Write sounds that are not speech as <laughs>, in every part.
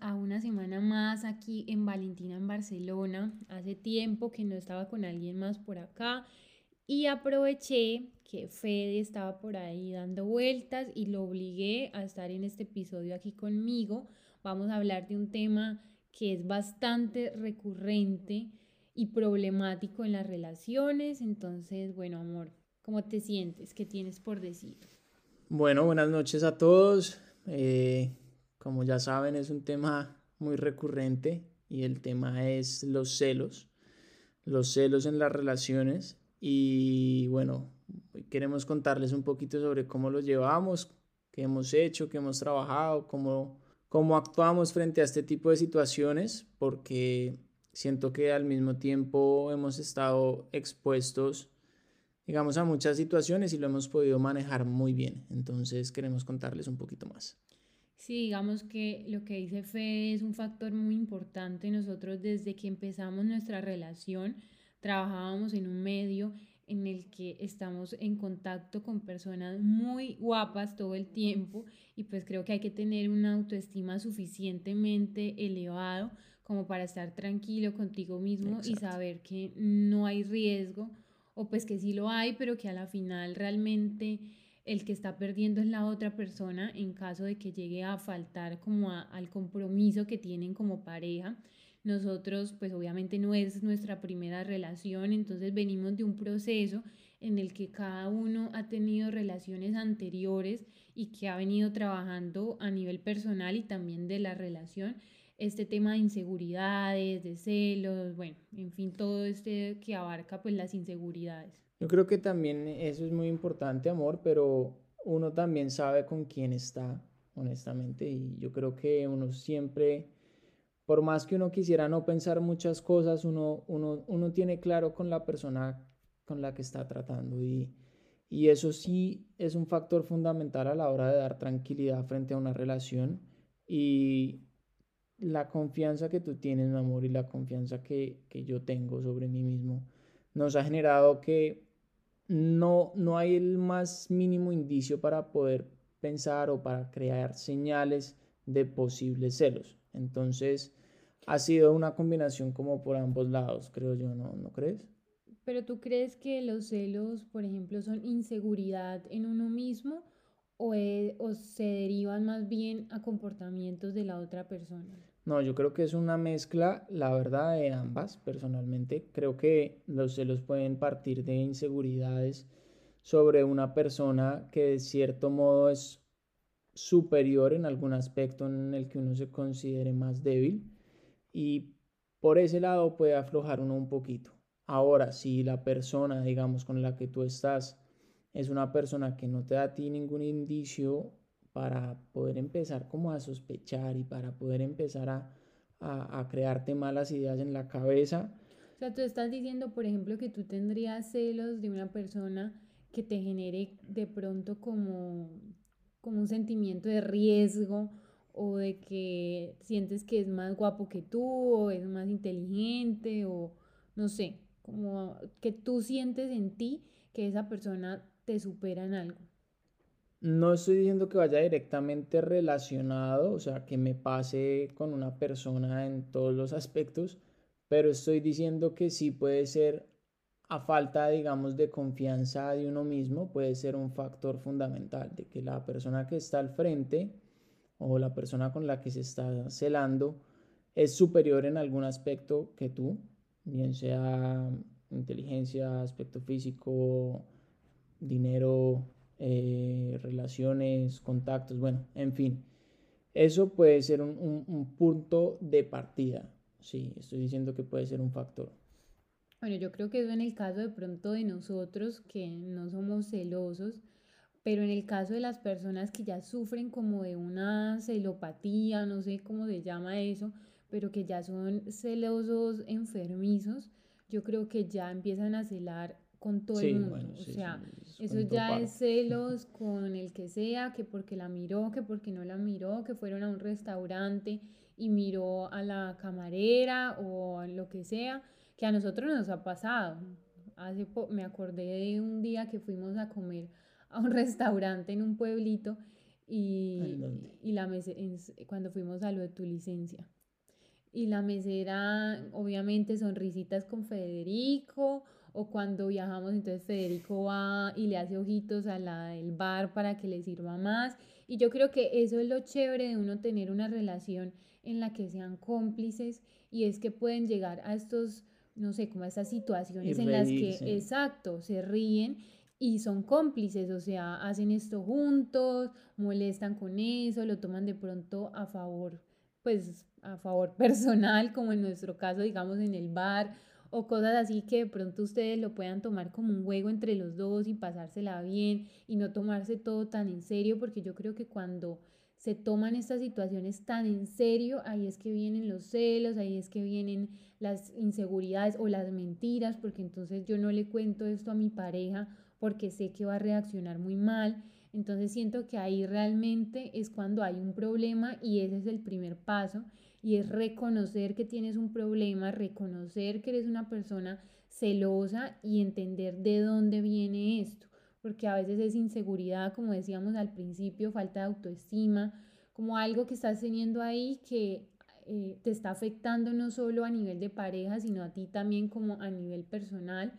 A una semana más aquí en Valentina, en Barcelona. Hace tiempo que no estaba con alguien más por acá y aproveché que Fede estaba por ahí dando vueltas y lo obligué a estar en este episodio aquí conmigo. Vamos a hablar de un tema que es bastante recurrente y problemático en las relaciones. Entonces, bueno, amor, ¿cómo te sientes? ¿Qué tienes por decir? Bueno, buenas noches a todos. Eh, como ya saben, es un tema muy recurrente y el tema es los celos, los celos en las relaciones. Y bueno, queremos contarles un poquito sobre cómo los llevamos, qué hemos hecho, qué hemos trabajado, cómo, cómo actuamos frente a este tipo de situaciones, porque siento que al mismo tiempo hemos estado expuestos, digamos, a muchas situaciones y lo hemos podido manejar muy bien. Entonces queremos contarles un poquito más. Sí, digamos que lo que dice Fede es un factor muy importante. Nosotros desde que empezamos nuestra relación trabajábamos en un medio en el que estamos en contacto con personas muy guapas todo el tiempo y pues creo que hay que tener una autoestima suficientemente elevado como para estar tranquilo contigo mismo y saber que no hay riesgo o pues que sí lo hay, pero que a la final realmente el que está perdiendo es la otra persona en caso de que llegue a faltar como al compromiso que tienen como pareja. Nosotros, pues obviamente no es nuestra primera relación, entonces venimos de un proceso en el que cada uno ha tenido relaciones anteriores y que ha venido trabajando a nivel personal y también de la relación este tema de inseguridades, de celos, bueno, en fin, todo este que abarca pues las inseguridades. Yo creo que también eso es muy importante, amor, pero uno también sabe con quién está, honestamente, y yo creo que uno siempre, por más que uno quisiera no pensar muchas cosas, uno, uno, uno tiene claro con la persona con la que está tratando y, y eso sí es un factor fundamental a la hora de dar tranquilidad frente a una relación y la confianza que tú tienes, mi amor, y la confianza que, que yo tengo sobre mí mismo nos ha generado que no, no hay el más mínimo indicio para poder pensar o para crear señales de posibles celos. Entonces, ha sido una combinación como por ambos lados, creo yo, ¿no, ¿No crees? Pero tú crees que los celos, por ejemplo, son inseguridad en uno mismo o, e, o se derivan más bien a comportamientos de la otra persona? No, yo creo que es una mezcla, la verdad, de ambas. Personalmente, creo que los celos pueden partir de inseguridades sobre una persona que de cierto modo es superior en algún aspecto en el que uno se considere más débil y por ese lado puede aflojar uno un poquito. Ahora, si la persona, digamos, con la que tú estás es una persona que no te da a ti ningún indicio para poder empezar como a sospechar y para poder empezar a, a, crearte malas ideas en la cabeza. O sea, tú estás diciendo, por ejemplo, que tú tendrías celos de una persona que te genere de pronto como, como un sentimiento de riesgo o de que sientes que es más guapo que tú o es más inteligente o no sé, como que tú sientes en ti que esa persona te supera en algo. No estoy diciendo que vaya directamente relacionado, o sea, que me pase con una persona en todos los aspectos, pero estoy diciendo que sí puede ser a falta, digamos, de confianza de uno mismo, puede ser un factor fundamental de que la persona que está al frente o la persona con la que se está celando es superior en algún aspecto que tú, bien sea inteligencia, aspecto físico, dinero, eh, relaciones, contactos, bueno, en fin. Eso puede ser un, punto de partida. Sí, estoy diciendo que puede ser un factor. Bueno, yo creo que eso en el caso de pronto de nosotros que no somos celosos, pero en el caso de las personas que ya sufren como de una celopatía, no sé cómo se llama eso, pero que ya son celosos enfermizos, yo creo que ya empiezan a celar con todo el mundo. o sea, eso ya es celos con el que sea, que porque la miró, que porque no la miró, que fueron a un restaurante y miró a la camarera o lo que sea, que a nosotros nos ha pasado. Hace me acordé de un día que fuimos a comer a un <laughs> restaurante en un pueblito y, y la cuando fuimos a lo de tu licencia. Y la mesera, obviamente, sonrisitas con Federico, o cuando viajamos, entonces Federico va y le hace ojitos a la del bar para que le sirva más. Y yo creo que eso es lo chévere de uno tener una relación en la que sean cómplices y es que pueden llegar a estos, no sé, como a estas situaciones en las que, exacto, se ríen y son cómplices, o sea, hacen esto juntos, molestan con eso, lo toman de pronto a favor, pues a favor <laughs> personal, como en nuestro caso, digamos, en el bar, o cosas así que de pronto ustedes lo puedan tomar como un juego entre los dos y pasársela bien y no tomarse todo tan en serio, porque yo creo que cuando se toman estas situaciones tan en serio, ahí es que vienen los celos, ahí es que vienen las inseguridades o las mentiras, porque entonces yo no le cuento esto a mi pareja porque sé que va a reaccionar muy mal. Entonces siento que ahí realmente es cuando hay un problema y ese es el primer paso y es reconocer que tienes un problema, reconocer que eres una persona celosa y entender de dónde viene esto, porque a veces es inseguridad, como decíamos al principio, falta de autoestima, como algo que estás teniendo ahí que eh, te está afectando no solo a nivel de pareja, sino a ti también como a nivel personal,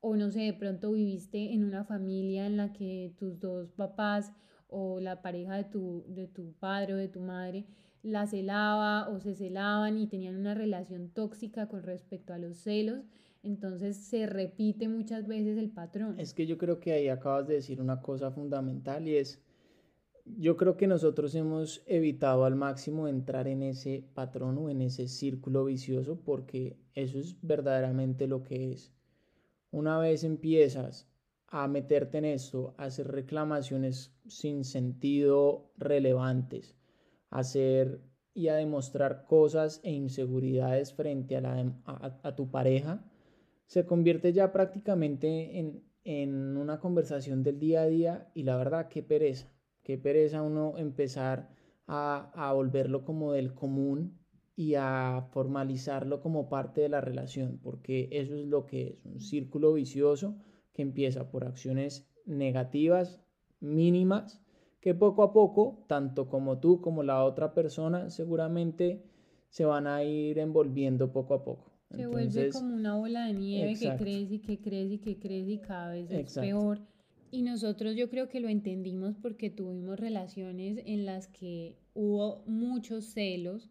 o no sé, de pronto viviste en una familia en la que tus dos papás o la pareja de tu, de tu padre o de tu madre la celaba o se celaban y tenían una relación tóxica con respecto a los celos. Entonces se repite muchas veces el patrón. Es que yo creo que ahí acabas de decir una cosa fundamental y es, yo creo que nosotros hemos evitado al máximo entrar en ese patrón o en ese círculo vicioso porque eso es verdaderamente lo que es. Una vez empiezas a meterte en esto, a hacer reclamaciones sin sentido relevantes, hacer y a demostrar cosas e inseguridades frente a, la, a, tu pareja, se convierte ya prácticamente en, en una conversación del día a día y la verdad, qué pereza, qué pereza uno empezar a, a volverlo como del común y a formalizarlo como parte de la relación, porque eso es lo que es, un círculo vicioso que empieza por acciones negativas mínimas que poco a poco, tanto como tú como la otra persona, seguramente se van a ir envolviendo poco a poco. Se vuelve como una bola de nieve que crece y que crece y que crece y cada vez es peor. Y nosotros yo creo que lo entendimos porque tuvimos relaciones en las que hubo muchos celos.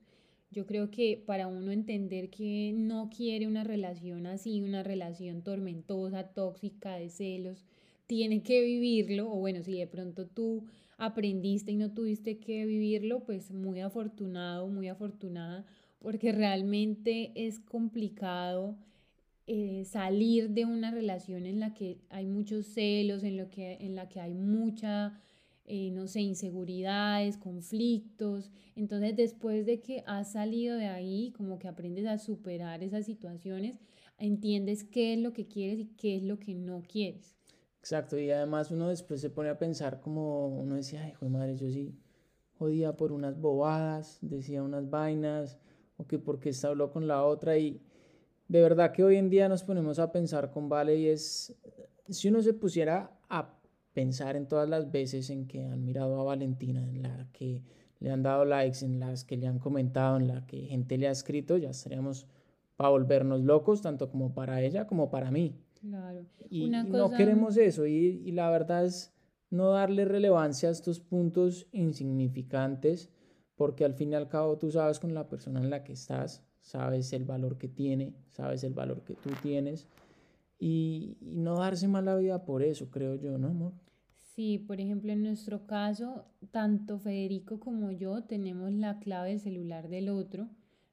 Yo creo que para uno entender que no quiere una relación así, una relación tormentosa, tóxica, de celos, tiene que vivirlo. O bueno, si de pronto tú aprendiste y no tuviste que vivirlo, pues muy afortunado, muy afortunada, porque realmente es complicado eh, salir de una relación en la que hay muchos celos, en, lo que, en la que hay mucha, eh, no sé, inseguridades, conflictos. Entonces, después de que has salido de ahí, como que aprendes a superar esas situaciones, entiendes qué es lo que quieres y qué es lo que no quieres. Exacto, y además uno después se pone a pensar como uno decía, ay, joder, madre, yo sí jodía por unas bobadas, decía unas vainas, o que porque esta habló con la otra, y de verdad que hoy en día nos ponemos a pensar con Vale y es, si uno se pusiera a pensar en todas las veces en que han mirado a Valentina, en la que le han dado likes, en las que le han comentado, en la que gente le ha escrito, ya estaríamos para volvernos locos, tanto como para ella como para mí. Claro. Y, no queremos eso y, y, la verdad es no darle relevancia a estos puntos insignificantes porque al fin y al cabo tú sabes con la persona en la que estás, sabes el valor que tiene, sabes el valor que tú tienes y, y no darse mala vida por eso, creo yo, ¿no, amor? Sí, por ejemplo, en nuestro caso, tanto Federico como yo tenemos la clave del celular del otro.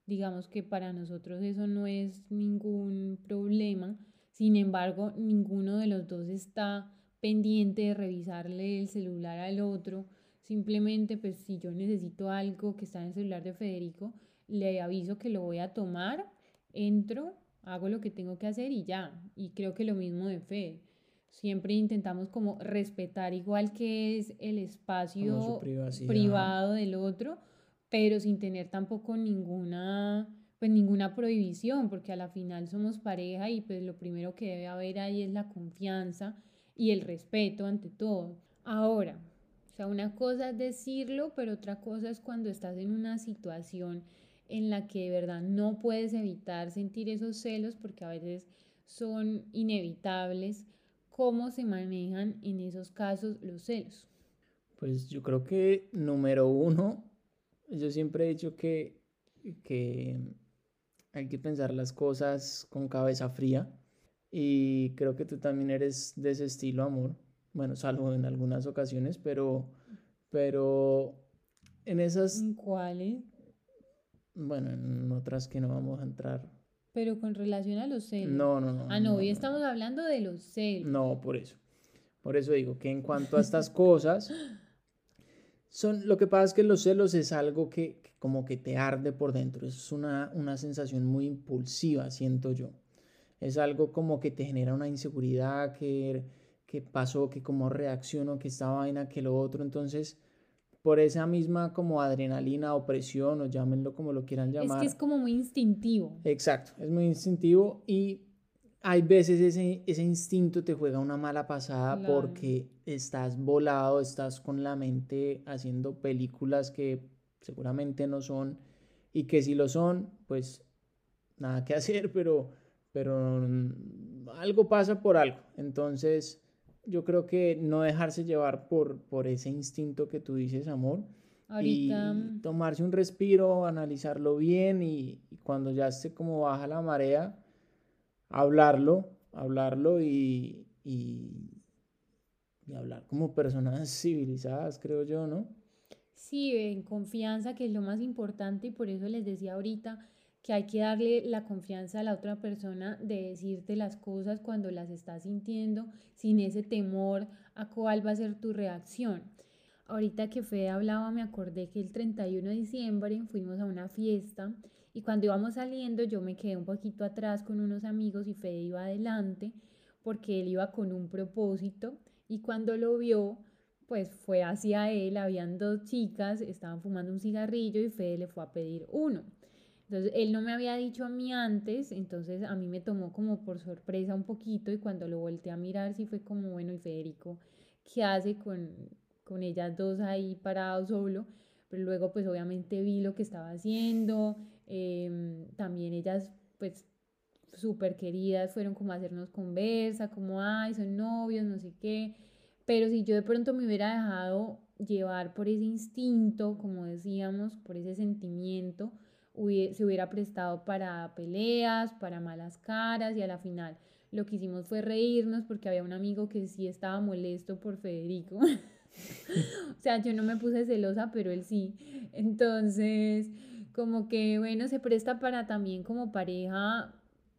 Digamos que para nosotros eso no es ningún problema sin embargo, ninguno de los dos está pendiente de revisarle el celular al otro. Simplemente, pues si yo necesito algo que está en el celular de Federico, le aviso que lo voy a tomar, entro, hago lo que tengo que hacer y ya. Y creo que lo mismo de Fede. Siempre intentamos como respetar igual que es el espacio privado del otro, pero sin tener tampoco ninguna pues ninguna prohibición, porque a la final somos pareja y pues lo primero que debe haber ahí es la confianza y el respeto ante todo. Ahora, O sea, una cosa es decirlo, pero otra cosa es cuando estás en una situación en la que de verdad no puedes evitar sentir esos celos porque a veces son inevitables. ¿Cómo se manejan en esos casos los celos? Pues yo creo que número uno, yo siempre he dicho que, que hay que pensar las cosas con cabeza fría y creo que tú también eres de ese estilo, amor. Bueno, salvo en algunas ocasiones, pero, pero en esas... ¿Cuáles? Bueno, en otras que no vamos a entrar. Pero con relación a los celos. No, no, no. Ah, no, hoy estamos hablando de los celos. No, por eso. Por eso digo que en cuanto a estas cosas, <laughs> son, lo que pasa es que los celos es algo que, como que te arde por dentro. Es una, una sensación muy impulsiva, siento yo. Es algo como que te genera una inseguridad, que, que pasó, que como reacciono, que esta vaina, que lo otro. Entonces, por esa misma como adrenalina o presión o llámenlo como lo quieran llamar. Es que es como muy instintivo. Exacto, es muy instintivo y hay veces ese, ese instinto te juega una mala pasada porque estás volado, estás con la mente haciendo películas que seguramente no son y que si lo son, pues nada que <laughs> hacer, pero, pero algo pasa por algo. Entonces yo creo que no dejarse llevar por, por ese instinto que tú dices, amor. Ahorita... Y tomarse un respiro, analizarlo bien y, cuando ya esté como baja la marea, hablarlo, hablarlo y, y, y hablar como personas civilizadas, creo yo, ¿no? Sí, en confianza, que es lo más importante y por eso les decía ahorita que hay que darle la confianza a la otra persona de decirte las cosas cuando las estás sintiendo sin ese temor a cuál va a ser tu reacción. Ahorita que Fede hablaba me acordé que el 31 de diciembre fuimos a una fiesta y cuando íbamos saliendo yo me quedé un poquito atrás con unos amigos y Fede iba adelante porque él iba con un propósito y cuando lo vio pues fue hacia él, habían dos chicas, estaban fumando un cigarrillo y Fede le fue a pedir uno. Entonces, él no me había dicho a mí antes, entonces a mí me tomó como por sorpresa un poquito y cuando lo volteé a mirar sí fue como, bueno, y Federico, ¿qué hace con, con ellas dos ahí parados solo? Pero luego pues obviamente vi lo que estaba haciendo, em, también ellas pues súper queridas fueron como a hacernos conversa, como, ay, son novios, no sé qué. Pero si yo de pronto me hubiera dejado llevar por ese instinto, como decíamos, por ese sentimiento, se hubiera prestado para peleas, para malas caras y a la final lo que hicimos fue reírnos porque había un amigo que sí estaba molesto por Federico. <laughs> o sea, yo no me puse celosa, pero él sí. Entonces, como que, bueno, se presta para también como pareja,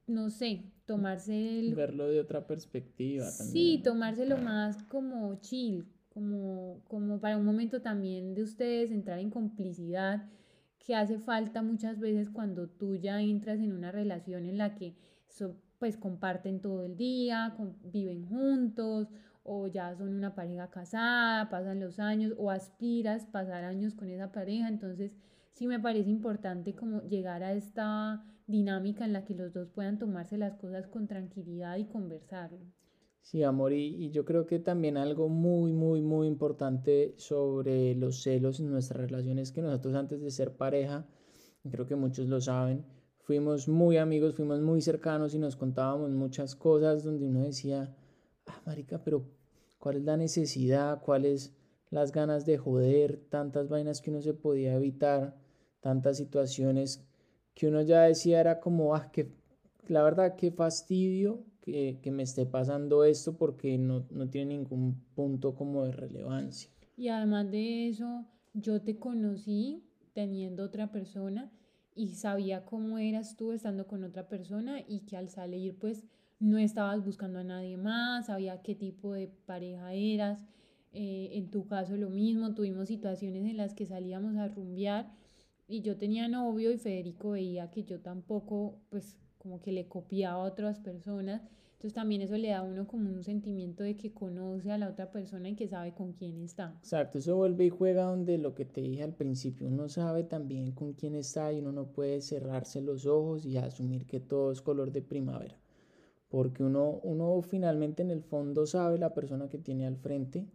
no sé, tomarse el... Verlo de otra perspectiva. También. Sí, tomárselo más como chill, como, como para un momento también de ustedes entrar en complicidad que hace falta muchas veces cuando tú ya entras en una relación en la que pues comparten todo el día, viven juntos o ya son una pareja casada, pasan los años o aspiras pasar años con esa pareja, entonces sí me parece importante como llegar a esta dinámica en la que los dos puedan tomarse las cosas con tranquilidad y conversarlo. Sí, amor, y, yo creo que también algo muy, muy, muy importante sobre los celos en nuestra relación es que nosotros antes de ser pareja, creo que muchos lo saben, fuimos muy amigos, fuimos muy cercanos y nos contábamos muchas cosas donde uno decía, ah, marica, pero ¿cuál es la necesidad? ¿Cuáles las ganas de joder? Tantas vainas que uno se podía evitar, tantas situaciones que uno ya decía era como, ah, que la verdad, qué fastidio que, me esté pasando esto porque no, no tiene ningún punto como de relevancia. Y además de eso, yo te conocí teniendo otra persona y sabía cómo eras tú estando con otra persona y que al salir pues no estabas buscando a nadie más, sabía qué tipo de pareja eras. Eh, en tu caso lo mismo, tuvimos situaciones en las que salíamos a rumbear y yo tenía novio y Federico veía que yo tampoco pues como que le copiaba a otras personas. Entonces también eso le da a uno como un sentimiento de que conoce a la otra persona y que sabe con quién está. Exacto, eso vuelve y juega donde lo que te dije al principio, uno sabe también con quién está y uno no puede cerrarse los ojos y asumir que todo es color de primavera. Porque uno, uno finalmente en el fondo sabe la persona que tiene al frente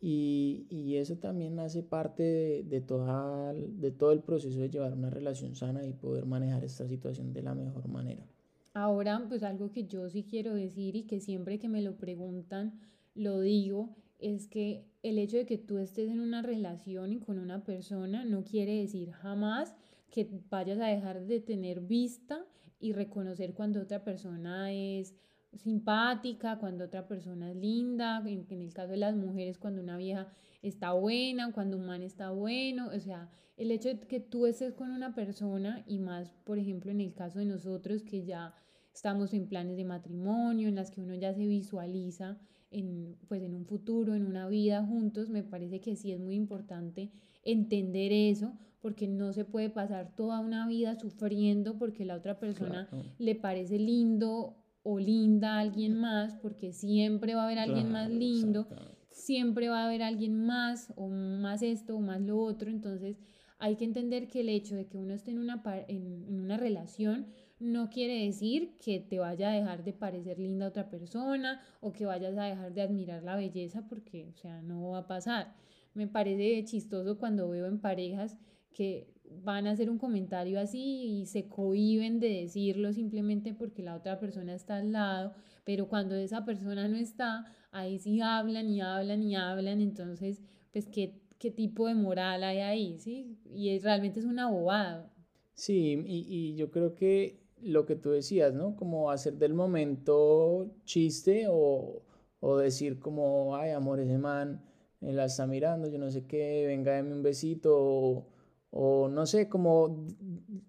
Y, y eso también hace parte de, de, toda, de todo el proceso de llevar una relación sana y poder manejar esta situación de la mejor manera. Ahora, pues algo que yo sí quiero decir y que siempre que me lo preguntan, lo digo, es que el hecho de que tú estés en una relación y con una persona no quiere decir jamás que vayas a dejar de tener vista y reconocer cuando otra persona es simpática, cuando otra persona es linda, en, en, el caso de las mujeres, cuando una vieja está buena, cuando un man está bueno, o sea, el hecho de que tú estés con una persona y más, por ejemplo, en el caso de nosotros que ya estamos en planes de matrimonio, en las que uno ya se visualiza en, pues en un futuro, en una vida juntos, me parece que sí es muy importante entender eso, porque no se puede pasar toda una vida sufriendo porque la otra persona le parece lindo o linda a alguien más, porque siempre va a haber alguien más lindo, siempre va a haber alguien más o más esto o más lo otro, entonces hay que entender que el hecho de que uno esté en una, en, en una relación no quiere decir que te vaya a dejar de parecer linda a otra persona o que vayas a dejar de admirar la belleza porque, o sea, no va a pasar. Me parece chistoso cuando veo en parejas que van a hacer un comentario así y se cohiben de decirlo simplemente porque la otra persona está al lado, pero cuando esa persona no está, ahí sí hablan y hablan y hablan, entonces, pues, ¿qué, qué tipo de moral hay ahí? ¿sí? Y es, realmente es una bobada. Sí, y, y yo creo que lo que tú decías, ¿no? Como hacer del momento chiste o, o decir como, ay, amor, ese man me la está mirando, yo no sé qué, venga, dame un besito, o no sé, como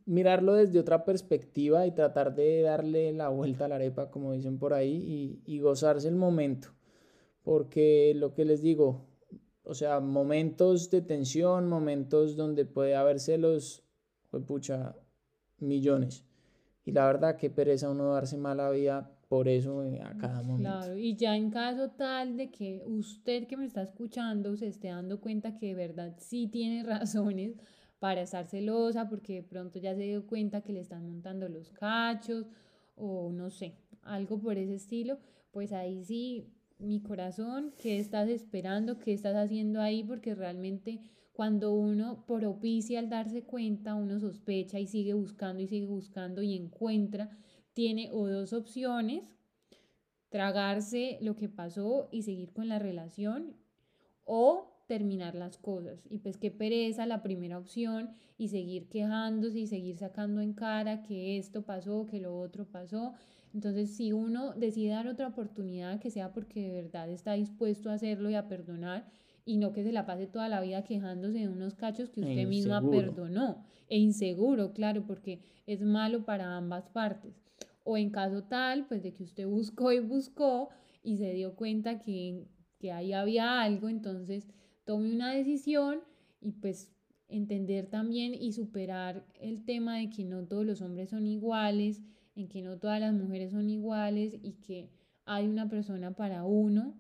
mirarlo desde otra perspectiva y tratar de darle la vuelta a la arepa, como dicen por ahí, y, y gozarse el momento. Porque lo que les digo, o sea, momentos de tensión, momentos donde puede haber celos, pues pucha, millones. Y la verdad, qué pereza uno darse mala vida por eso eh, a cada momento. Claro, y ya en caso tal de que usted que me está escuchando se esté dando cuenta que de verdad sí tiene <laughs> razones para estar celosa, porque de pronto ya se dio cuenta que le están montando los cachos o no sé, algo por ese estilo, pues ahí sí, mi corazón, ¿qué estás esperando? ¿Qué estás haciendo ahí? Porque realmente cuando uno propicia al darse cuenta, uno sospecha y sigue buscando y sigue buscando y encuentra, tiene o dos opciones, tragarse lo que pasó y seguir con la relación o terminar las cosas. Y pues qué pereza la primera opción y seguir quejándose y seguir sacando en cara que esto pasó, que lo otro pasó. Entonces, si uno decide dar otra oportunidad, que sea porque de verdad está dispuesto a hacerlo y a perdonar, y no que se la pase toda la vida quejándose de unos cachos que e usted misma perdonó. E inseguro, claro, porque es malo para ambas partes. O en caso tal, pues de que usted buscó y buscó y se dio cuenta que, que ahí había algo, entonces tome una decisión y pues entender también y superar el tema de que no todos los hombres son iguales, en que no todas las mujeres son iguales y que hay una persona para uno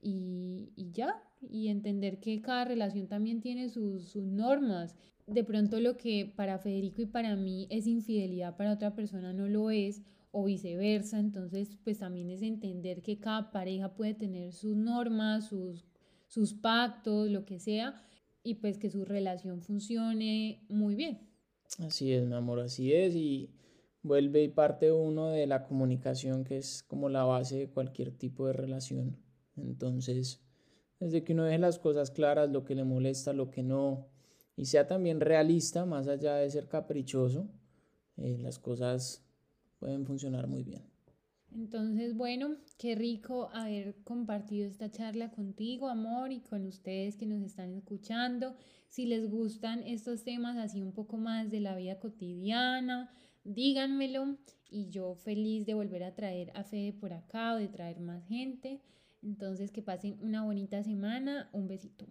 y, y ya, y entender que cada relación también tiene sus, sus normas. De pronto lo que para Federico y para mí es infidelidad, para otra persona no lo es, o viceversa. Entonces, pues también es entender que cada pareja puede tener sus normas, sus, sus pactos, lo que sea, y pues que su relación funcione muy bien. Así es, mi amor, así es. Y vuelve y parte uno de la comunicación, que es como la base de cualquier tipo de relación. Entonces, desde que uno deje las cosas claras, lo que le molesta, lo que no, y sea también realista, más allá de ser caprichoso, eh, las cosas pueden funcionar muy bien. Entonces, bueno, qué rico haber compartido esta charla contigo, amor, y con ustedes que nos están escuchando. Si les gustan estos temas así un poco más de la vida cotidiana, díganmelo y yo feliz de volver a traer a Fede por acá o de traer más gente. Entonces, que pasen una bonita semana. Un besito.